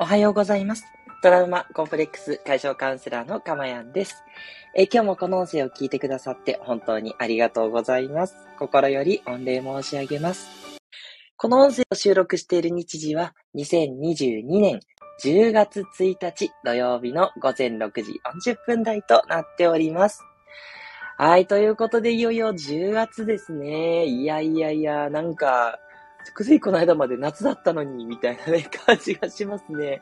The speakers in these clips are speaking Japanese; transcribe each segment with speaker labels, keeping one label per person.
Speaker 1: おはようございます。トラウマコンプレックス解消カウンセラーのかまやんです。え今日もこの音声を聞いてくださって本当にありがとうございます。心より御礼申し上げます。この音声を収録している日時は2022年10月1日土曜日の午前6時40分台となっております。はい、ということでいよいよ10月ですね。いやいやいや、なんか、ついこの間まで夏だったのに、みたいなね、感じがしますね。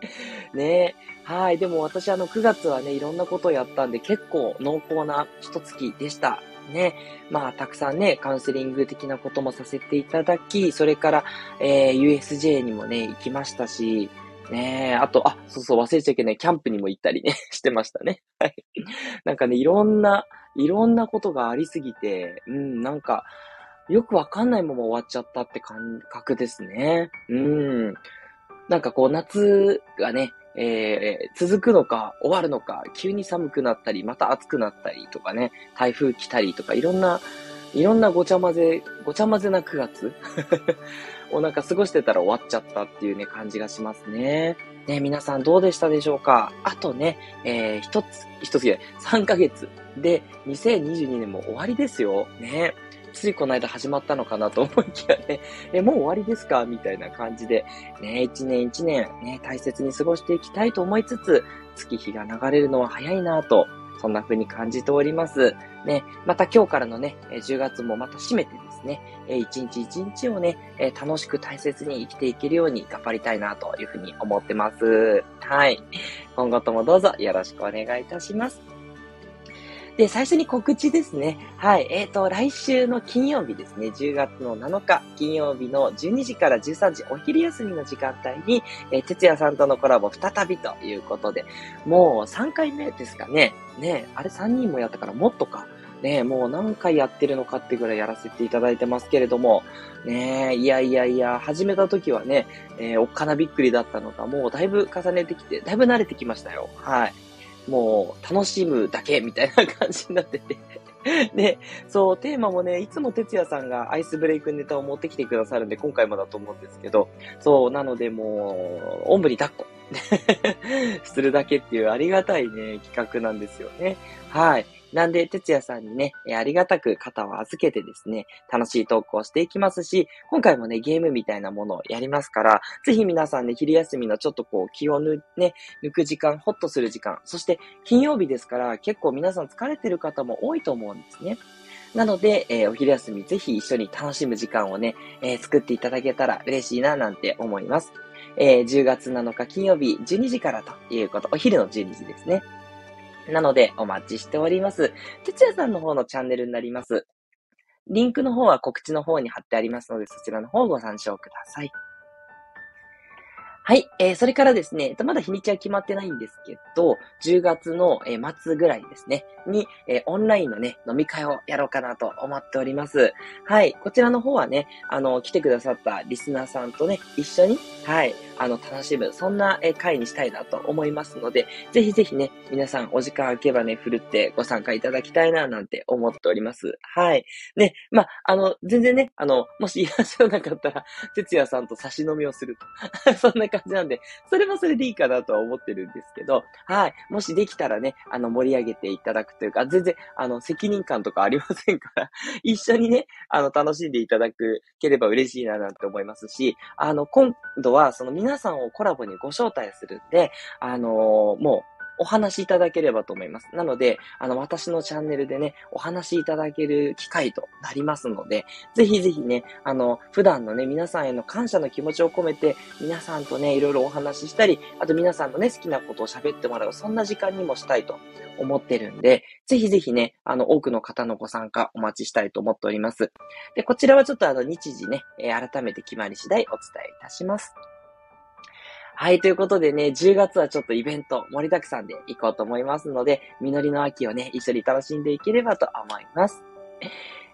Speaker 1: ねはい。でも私あの9月はね、いろんなことをやったんで、結構濃厚な一月でした。ね。まあ、たくさんね、カウンセリング的なこともさせていただき、それから、えー、USJ にもね、行きましたし、ねあと、あ、そうそう、忘れちゃいけない、キャンプにも行ったりね、してましたね。はい。なんかね、いろんな、いろんなことがありすぎて、うん、なんか、よくわかんないまま終わっちゃったって感覚ですね。うん。なんかこう夏がね、えー、続くのか終わるのか、急に寒くなったり、また暑くなったりとかね、台風来たりとか、いろんな、いろんなごちゃ混ぜ、ごちゃ混ぜな9月をなんか過ごしてたら終わっちゃったっていうね、感じがしますね。ね、皆さんどうでしたでしょうか？あとね、えー、一つ、一つで3ヶ月で2022年も終わりですよ。ね。ついこの間始まったのかなと思いきやね、え、もう終わりですか？みたいな感じで、ね、一年一年、ね、大切に過ごしていきたいと思いつつ、月日が流れるのは早いなと、そんな風に感じております。ね、また今日からのね、10月もまた締めてですね、一日一日をね、楽しく大切に生きていけるように頑張りたいなという風に思ってます。はい。今後ともどうぞよろしくお願いいたします。で、最初に告知ですね。はい。えっ、ー、と、来週の金曜日ですね。10月の7日、金曜日の12時から13時、お昼休みの時間帯に、えー、哲也さんとのコラボ再びということで、もう3回目ですかね。ねあれ3人もやったからもっとか。ねもう何回やってるのかってぐらいやらせていただいてますけれども、ねいやいやいや、始めた時はね、えー、おっかなびっくりだったのが、もうだいぶ重ねてきて、だいぶ慣れてきましたよ。はい。もう楽しむだけみたいな感じになってて で、そう、テーマもね、いつも哲也さんがアイスブレイクネタを持ってきてくださるんで、今回もだと思うんですけど、そう、なのでもう、おんぶに抱っこ するだけっていうありがたいね、企画なんですよね。はい。なんで、哲也さんにね、ありがたく肩を預けてですね、楽しいトークをしていきますし、今回もね、ゲームみたいなものをやりますから、ぜひ皆さんね、昼休みのちょっとこう、気を抜,、ね、抜く時間、ホッとする時間、そして金曜日ですから、結構皆さん疲れてる方も多いと思うんですね。なので、えー、お昼休みぜひ一緒に楽しむ時間をね、えー、作っていただけたら嬉しいななんて思います。えー、10月7日金曜日12時からということ、お昼の12時ですね。なので、お待ちしております。哲也さんの方のチャンネルになります。リンクの方は告知の方に貼ってありますので、そちらの方をご参照ください。はい。えー、それからですね、まだ日にちは決まってないんですけど、10月の、え、末ぐらいですね、に、え、オンラインのね、飲み会をやろうかなと思っております。はい。こちらの方はね、あの、来てくださったリスナーさんとね、一緒に、はい、あの、楽しむ、そんな、え会にしたいなと思いますので、ぜひぜひね、皆さんお時間空けばね、ふるってご参加いただきたいな、なんて思っております。はい。ね、まあ、あの、全然ね、あの、もしいらっしゃらなかったら、哲也さんと差し飲みをすると。そんな感じなんで、それもそれでいいかなとは思ってるんですけど、はい。もしできたらね、あの、盛り上げていただくというか、全然、あの、責任感とかありませんから、一緒にね、あの、楽しんでいただければ嬉しいななんて思いますし、あの、今度は、その皆さんをコラボにご招待するんで、あのー、もう、お話しいただければと思います。なので、あの、私のチャンネルでね、お話しいただける機会となりますので、ぜひぜひね、あの、普段のね、皆さんへの感謝の気持ちを込めて、皆さんとね、いろいろお話ししたり、あと皆さんのね、好きなことを喋ってもらう、そんな時間にもしたいと思ってるんで、ぜひぜひね、あの、多くの方のご参加お待ちしたいと思っております。で、こちらはちょっとあの、日時ね、え、改めて決まり次第お伝えいたします。はい、ということでね、10月はちょっとイベント盛りだくさんで行こうと思いますので、実りの秋をね、一緒に楽しんでいければと思います。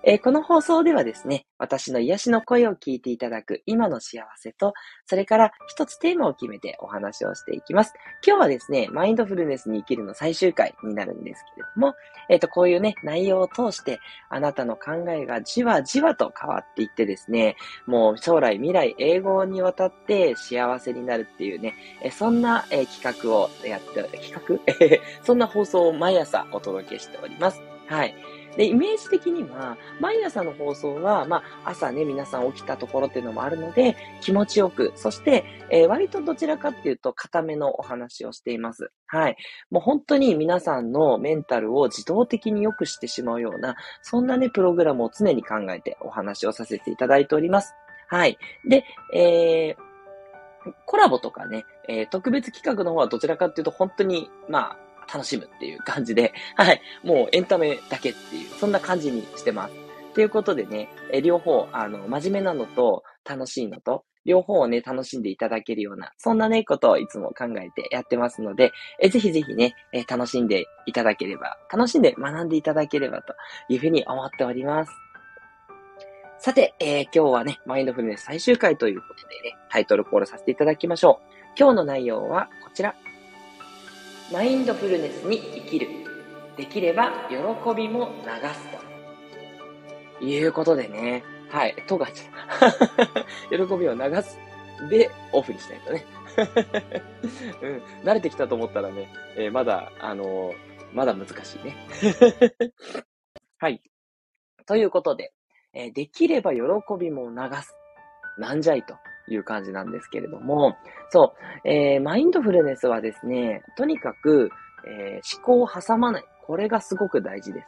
Speaker 1: えー、この放送ではですね、私の癒しの声を聞いていただく今の幸せと、それから一つテーマを決めてお話をしていきます。今日はですね、マインドフルネスに生きるの最終回になるんですけれども、えっ、ー、と、こういうね、内容を通して、あなたの考えがじわじわと変わっていってですね、もう将来未来永劫にわたって幸せになるっていうね、えそんな、え企画をやって、企画？そんな放送を毎朝お届けしております。はい。で、イメージ的には、毎朝の放送は、まあ、朝ね、皆さん起きたところっていうのもあるので、気持ちよく、そして、えー、割とどちらかっていうと、固めのお話をしています。はい。もう本当に皆さんのメンタルを自動的に良くしてしまうような、そんなね、プログラムを常に考えてお話をさせていただいております。はい。で、えー、コラボとかね、えー、特別企画の方はどちらかっていうと、本当に、まあ、楽しむっていう感じで、はい、もうエンタメだけっていう、そんな感じにしてます。ということでね、え両方、あの、真面目なのと楽しいのと、両方をね、楽しんでいただけるような、そんなね、ことをいつも考えてやってますので、えぜひぜひね、え楽しんでいただければ、楽しんで学んでいただければというふうに思っております。さて、えー、今日はね、マインドフルネス最終回ということでね、タイトルコールさせていただきましょう。今日の内容はこちら。マインドフルネスに生きる。できれば喜びも流すと。いうことでね。はい。とがち喜びを流す。で、オフにしないとね。うん。慣れてきたと思ったらね、えー、まだ、あのー、まだ難しいね。はい。ということで、えー、できれば喜びも流す。なんじゃいと。いう感じなんですけれども、そう、えー、マインドフルネスはですね、とにかく、えー、思考を挟まない。これがすごく大事です。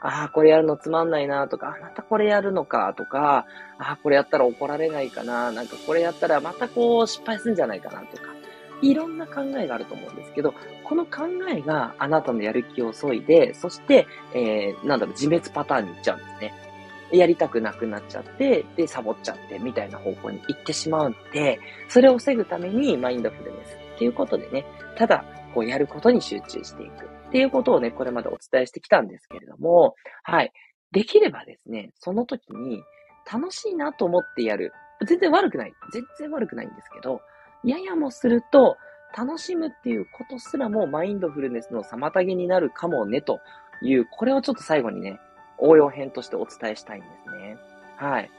Speaker 1: ああ、これやるのつまんないなとか、またこれやるのかとか、ああ、これやったら怒られないかな、なんかこれやったらまたこう失敗するんじゃないかなとか、いろんな考えがあると思うんですけど、この考えがあなたのやる気を削いで、そして、えー、なんだろう、自滅パターンに行っちゃうんですね。やりたくなくなっちゃって、で、サボっちゃって、みたいな方向に行ってしまうんで、それを防ぐためにマインドフルネスっていうことでね、ただ、こうやることに集中していくっていうことをね、これまでお伝えしてきたんですけれども、はい。できればですね、その時に楽しいなと思ってやる。全然悪くない。全然悪くないんですけど、ややもすると、楽しむっていうことすらもマインドフルネスの妨げになるかもねという、これをちょっと最後にね、応用編としてお伝えしたいんですね。はい。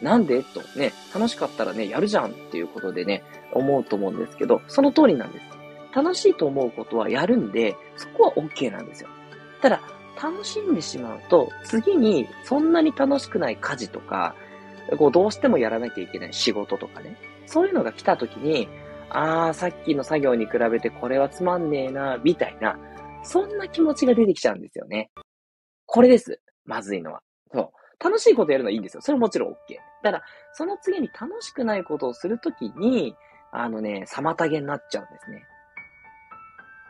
Speaker 1: なんで？とね、楽しかったらね、やるじゃんっていうことでね、思うと思うんですけど、その通りなんです。楽しいと思うことはやるんで、そこは OK なんですよ。ただ、楽しんでしまうと、次にそんなに楽しくない家事とか、こうどうしてもやらなきゃいけない仕事とかね、そういうのが来た時に、ああ、さっきの作業に比べてこれはつまんねえな、みたいな、そんな気持ちが出てきちゃうんですよね。これです。まずいのは。そう。楽しいことやるのはいいんですよ。それもちろん OK。ただ、その次に楽しくないことをするときに、あのね、妨げになっちゃうんですね。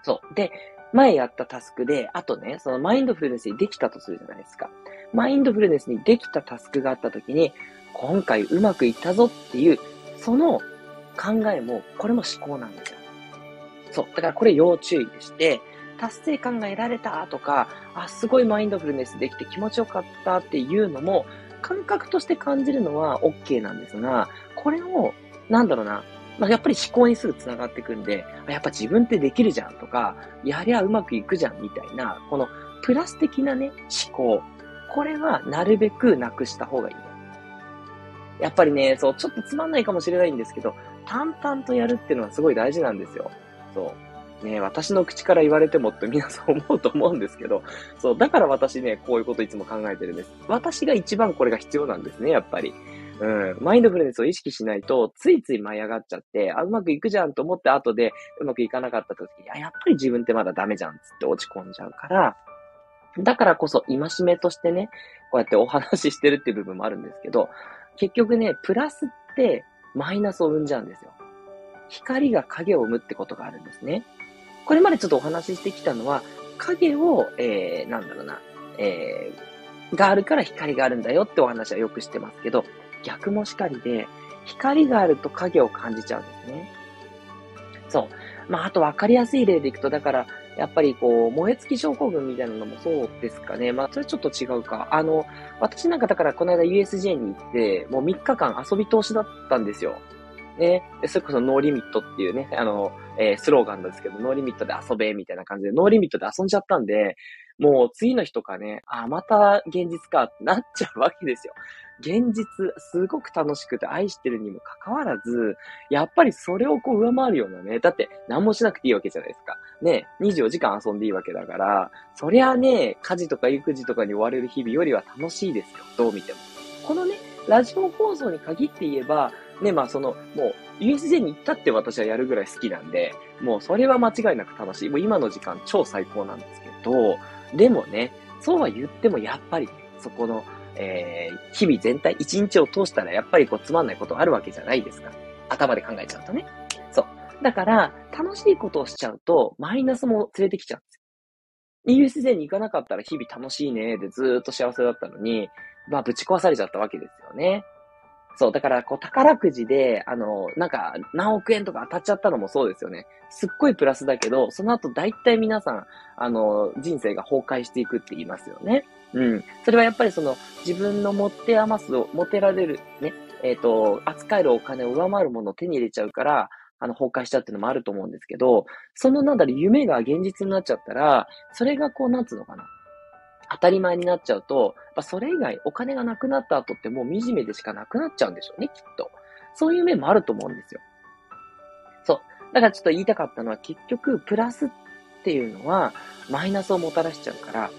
Speaker 1: そう。で、前やったタスクで、あとね、そのマインドフルネスにできたとするじゃないですか。マインドフルネスにできたタスクがあったときに、今回うまくいったぞっていう、その考えも、これも思考なんですよ。そう。だからこれ要注意でして、達成感が得られたとか、あ、すごいマインドフルネスできて気持ちよかったっていうのも、感覚として感じるのは OK なんですが、これを、なんだろうな、まあ、やっぱり思考にすぐ繋がっていくんで、やっぱ自分ってできるじゃんとか、やりゃうまくいくじゃんみたいな、このプラス的なね、思考。これはなるべくなくした方がいい。やっぱりね、そう、ちょっとつまんないかもしれないんですけど、淡々とやるっていうのはすごい大事なんですよ。そう。ね、私の口から言われてもって皆さん思うと思うんですけど、そう、だから私ね、こういうこといつも考えてるんです。私が一番これが必要なんですね、やっぱり。うん。マインドフルネスを意識しないと、ついつい舞い上がっちゃって、あ、うまくいくじゃんと思って後でうまくいかなかった時に、あ、やっぱり自分ってまだダメじゃんつって落ち込んじゃうから、だからこそ、戒めとしてね、こうやってお話ししてるっていう部分もあるんですけど、結局ね、プラスってマイナスを生んじゃうんですよ。光が影を生むってことがあるんですね。これまでちょっとお話ししてきたのは、影を、えー、なんだろうな、えー、があるから光があるんだよってお話はよくしてますけど、逆もしかりで、光があると影を感じちゃうんですね。そう。まあ、あと分かりやすい例でいくと、だから、
Speaker 2: やっぱりこう、燃え尽き症候群みたいなのもそうですかね。まあ、それちょっと違うか。あの、私なんかだからこの間 USJ に行って、もう3日間遊び通しだったんですよ。ね。それこそ no limit っていうね、あの、えー、スローガンなんですけど、 no limit で遊べ、みたいな感じで、 no limit で遊んじゃったんで、もう次の日とかね、あ、また現実かってなっちゃうわけですよ。現実、すごく楽しくて愛してるにもかかわらず、やっぱりそれをこう上回るようなね、だって何もしなくていいわけじゃないですか。ね、24時間遊んでいいわけだから、そりゃね、家事とか育児とかに追われる日々よりは楽しいですよ。どう見ても。このね、ラジオ放送に限って言えば、ね、まあその、もう、USJ に行ったって私はやるぐらい好きなんで、もうそれは間違いなく楽しい。もう今の時間超最高なんですけど、でもね、そうは言ってもやっぱり、そこの、えー、日々全体、一日を通したらやっぱりこうつまんないことあるわけじゃないですか。頭で考えちゃうとね。そう。だから、楽しいことをしちゃうと、マイナスも連れてきちゃうんですよ。USJ に行かなかったら日々楽しいねでずーっと幸せだったのに、まあぶち壊されちゃったわけですよね。そう、だから、こう、宝くじで、あの、なんか、何億円とか当たっちゃったのもそうですよね。すっごいプラスだけど、その後、大体皆さん、あの、人生が崩壊していくって言いますよね。うん。それはやっぱりその、自分の持って余すを、持てられる、ね、えっ、ー、と、扱えるお金を上回るものを手に入れちゃうから、あの、崩壊したっていうのもあると思うんですけど、そのなんだろ、夢が現実になっちゃったら、それがこう、なんつうのかな。当たり前になっちゃうと、まそれ以外お金がなくなった後ってもう惨めでしかなくなっちゃうんでしょうね、きっと。そういう面もあると思うんですよ。そう。だからちょっと言いたかったのは結局、プラスっていうのはマイナスをもたらしちゃうから、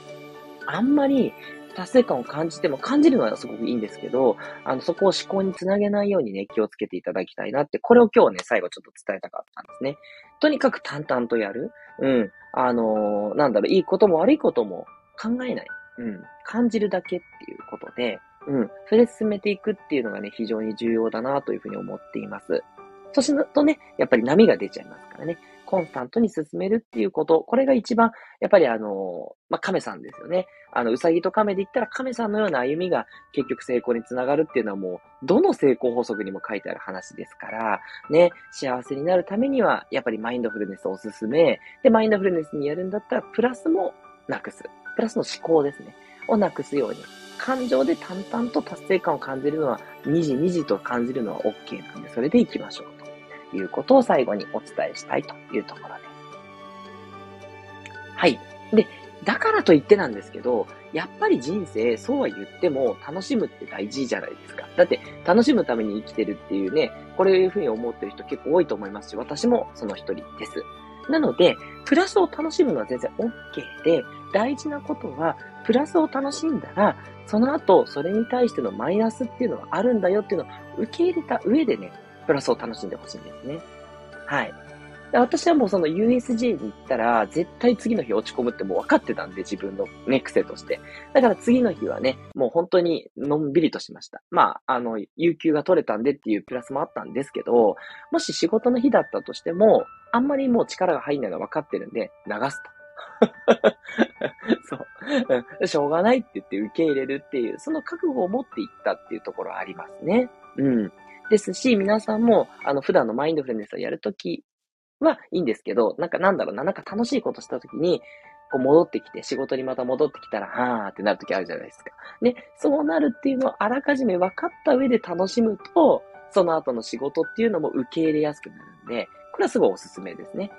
Speaker 2: あんまり達成感を感じても、感じるのはすごくいいんですけど、あの、そこを思考につなげないようにね、気をつけていただきたいなって、これを今日ね、最後ちょっと伝えたかったんですね。とにかく淡々とやる。うん。あのー、なんだろう、いいことも悪いことも考えない。うん。感じるだけっていうことで、うん。それで進めていくっていうのがね、非常に重要だなというふうに思っています。そうするとね、やっぱり波が出ちゃいますからね。コンスタントに進めるっていうこと、これが一番、やっぱりあの、まあ、亀さんですよね。あの、うさぎと亀で言ったら亀さんのような歩みが結局成功につながるっていうのはもう、どの成功法則にも書いてある話ですから、ね、幸せになるためには、やっぱりマインドフルネスをおすすめ。で、マインドフルネスにやるんだったら、プラスもなくす。プラスの思考ですね。をなくすように。感情で淡々と達成感を感じるのは、にじにじと感じるのは OK なんで、それで行きましょうということを最後にお伝えしたいというところです。はい。で、だからといってなんですけど、やっぱり人生、そうは言っても楽しむって大事じゃないですか。だって、楽しむために生きてるっていうね、これいうふうに思ってる人結構多いと思いますし、私もその一人です。なので、プラスを楽しむのは全然 OK で、大事なことは、プラスを楽しんだら、その後、それに対してのマイナスっていうのはあるんだよっていうのを受け入れた上でね、プラスを楽しんでほしいんですね。はい。私はもうその USJ に行ったら、絶対次の日落ち込むってもう分かってたんで、自分のね、癖として。だから次の日はね、もう本当にのんびりとしました。まあ、あの、有給が取れたんでっていうプラスもあったんですけど、もし仕事の日だったとしても、あんまりもう力が入んないのが分かってるんで、流すと。そう。しょうがないって言って受け入れるっていう、その覚悟を持っていったっていうところはありますね。うん。ですし、皆さんも、あの、普段のマインドフルネスをやるときはいいんですけど、なんかなんだろうな、なんか楽しいことしたときに、こう戻ってきて、仕事にまた戻ってきたら、はーってなるときあるじゃないですか。ね、そうなるっていうのをあらかじめ分かった上で楽しむと、その後の仕事っていうのも受け入れやすくなるんで、これはすごいおすすめですね。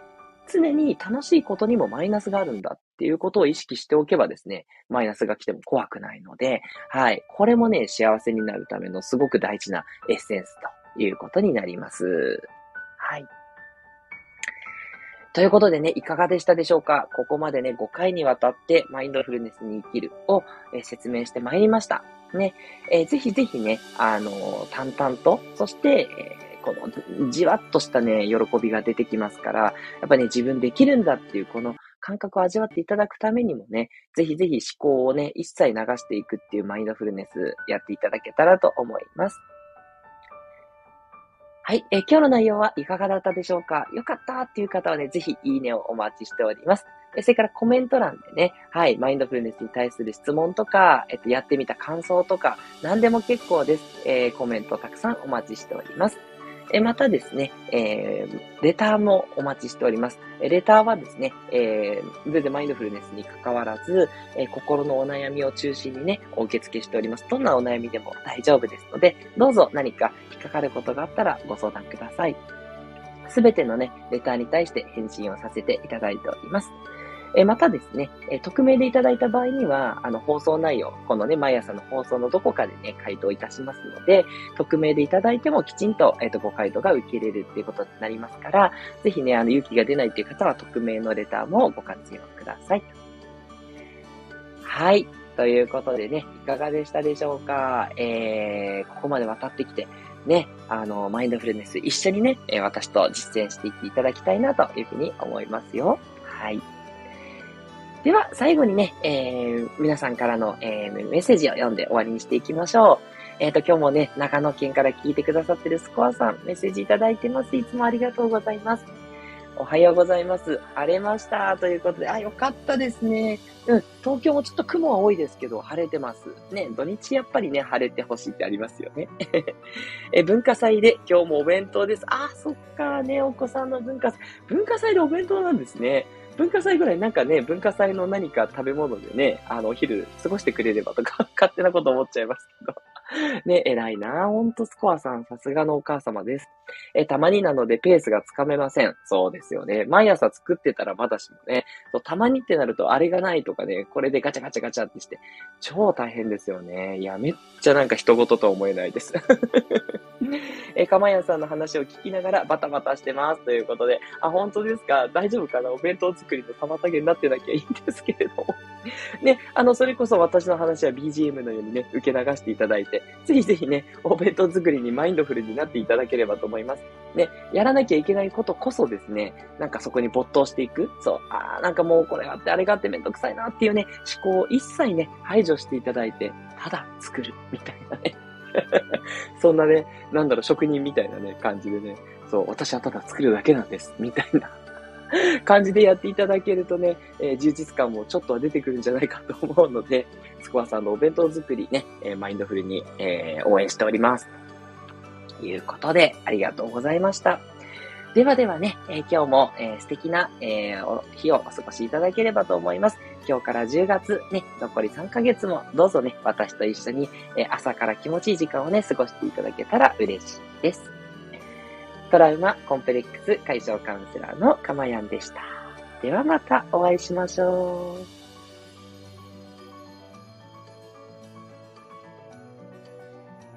Speaker 2: 常に楽しいことにもマイナスがあるんだっていうことを意識しておけばですね、マイナスが来ても怖くないので、はい。これもね、幸せになるためのすごく大事なエッセンスということになります。はい。ということでね、いかがでしたでしょうか？ここまでね、5回にわたってマインドフルネスに生きるを、え説明してまいりました。ね、えー、ぜひぜひね、あのー、淡々と、そして、えー、この、じわっとしたね、喜びが出てきますから、やっぱね、自分できるんだっていう、この感覚を味わっていただくためにもね、ぜひぜひ思考をね、一切流していくっていうマインドフルネスやっていただけたらと思います。はい、えー、今日の内容はいかがだったでしょうか？よかったっていう方はね、ぜひいいねをお待ちしております。えそれからコメント欄でね、はい、マインドフルネスに対する質問とか、えっと、やってみた感想とか、何でも結構です。えー、コメントたくさんお待ちしております。えまたですね、えー、レターもお待ちしております。レターはですね、えー、全然マインドフルネスに関わらず、えー、心のお悩みを中心にね、お受け付けしております。どんなお悩みでも大丈夫ですので、どうぞ何か引っかかることがあったらご相談ください。すべてのね、レターに対して返信をさせていただいております。えまたですね、え匿名でいただいた場合には、あの、放送内容、このね、毎朝の放送のどこかでね、回答いたしますので、匿名でいただいてもきちんと、えっ、と、ご回答が受けれるっていうことになりますから、ぜひね、あの、勇気が出ないっていう方は、匿名のレターもご活用ください。はい。ということでね、いかがでしたでしょうか？えー、ここまで渡ってきて、ね、あの、マインドフルネス一緒にね、私と実践していっていただきたいなというふうに思いますよ。はい。では、最後にね、えー、皆さんからの、えー、メッセージを読んで終わりにしていきましょう。えっ、ー、と、今日もね、長野県から聞いてくださってるスコアさん、メッセージいただいてます。いつもありがとうございます。おはようございます。晴れました。ということで、あ、よかったですね。うん、東京もちょっと雲は多いですけど、晴れてます。ね、土日やっぱりね、晴れてほしいってありますよね。え、文化祭で今日もお弁当です。あ、そっかね、お子さんの文化祭。文化祭でお弁当なんですね。文化祭ぐらいなんかね、文化祭の何か食べ物でね、あの、お昼過ごしてくれればとか、勝手なこと思っちゃいますけど。ね、偉いなほんとスコアさん、さすがのお母様です。え、たまになのでペースがつかめません。そうですよね。毎朝作ってたらまだしもね、そうたまにってなるとあれがないとかね、これでガチャガチャガチャってして、超大変ですよね。いや、めっちゃなんか人事と思えないです。え、かまやさんの話を聞きながらバタバタしてます。ということで、あ、本当ですか？大丈夫かな？お弁当作りの妨げになってなきゃいいんですけれども。ね、あの、それこそ私の話は BGM のようにね、受け流していただいて、ぜひぜひね、お弁当作りにマインドフルになっていただければと思います。ね、やらなきゃいけないことこそですね、なんかそこに没頭していく。そう、ああ、なんかもうこれがあってあれがあってめんどくさいなっていうね、思考を一切ね、排除していただいて、ただ作る、みたいなね。そんなね、なんだろう、職人みたいなね、感じでね、そう、私はただ作るだけなんです、みたいな 感じでやっていただけるとね、えー、充実感もちょっとは出てくるんじゃないかと思うので、スコアさんのお弁当作りね、えー、マインドフルに、えー、応援しております。ということで、ありがとうございました。ではではね、え今日も、え素敵な、え日をお過ごしいただければと思います。今日から10月ね、残り3ヶ月もどうぞね、私と一緒に、え朝から気持ちいい時間をね、過ごしていただけたら嬉しいです。トラウマコンプレックス解消カウンセラーのかまやんでした。ではまたお会いしましょう。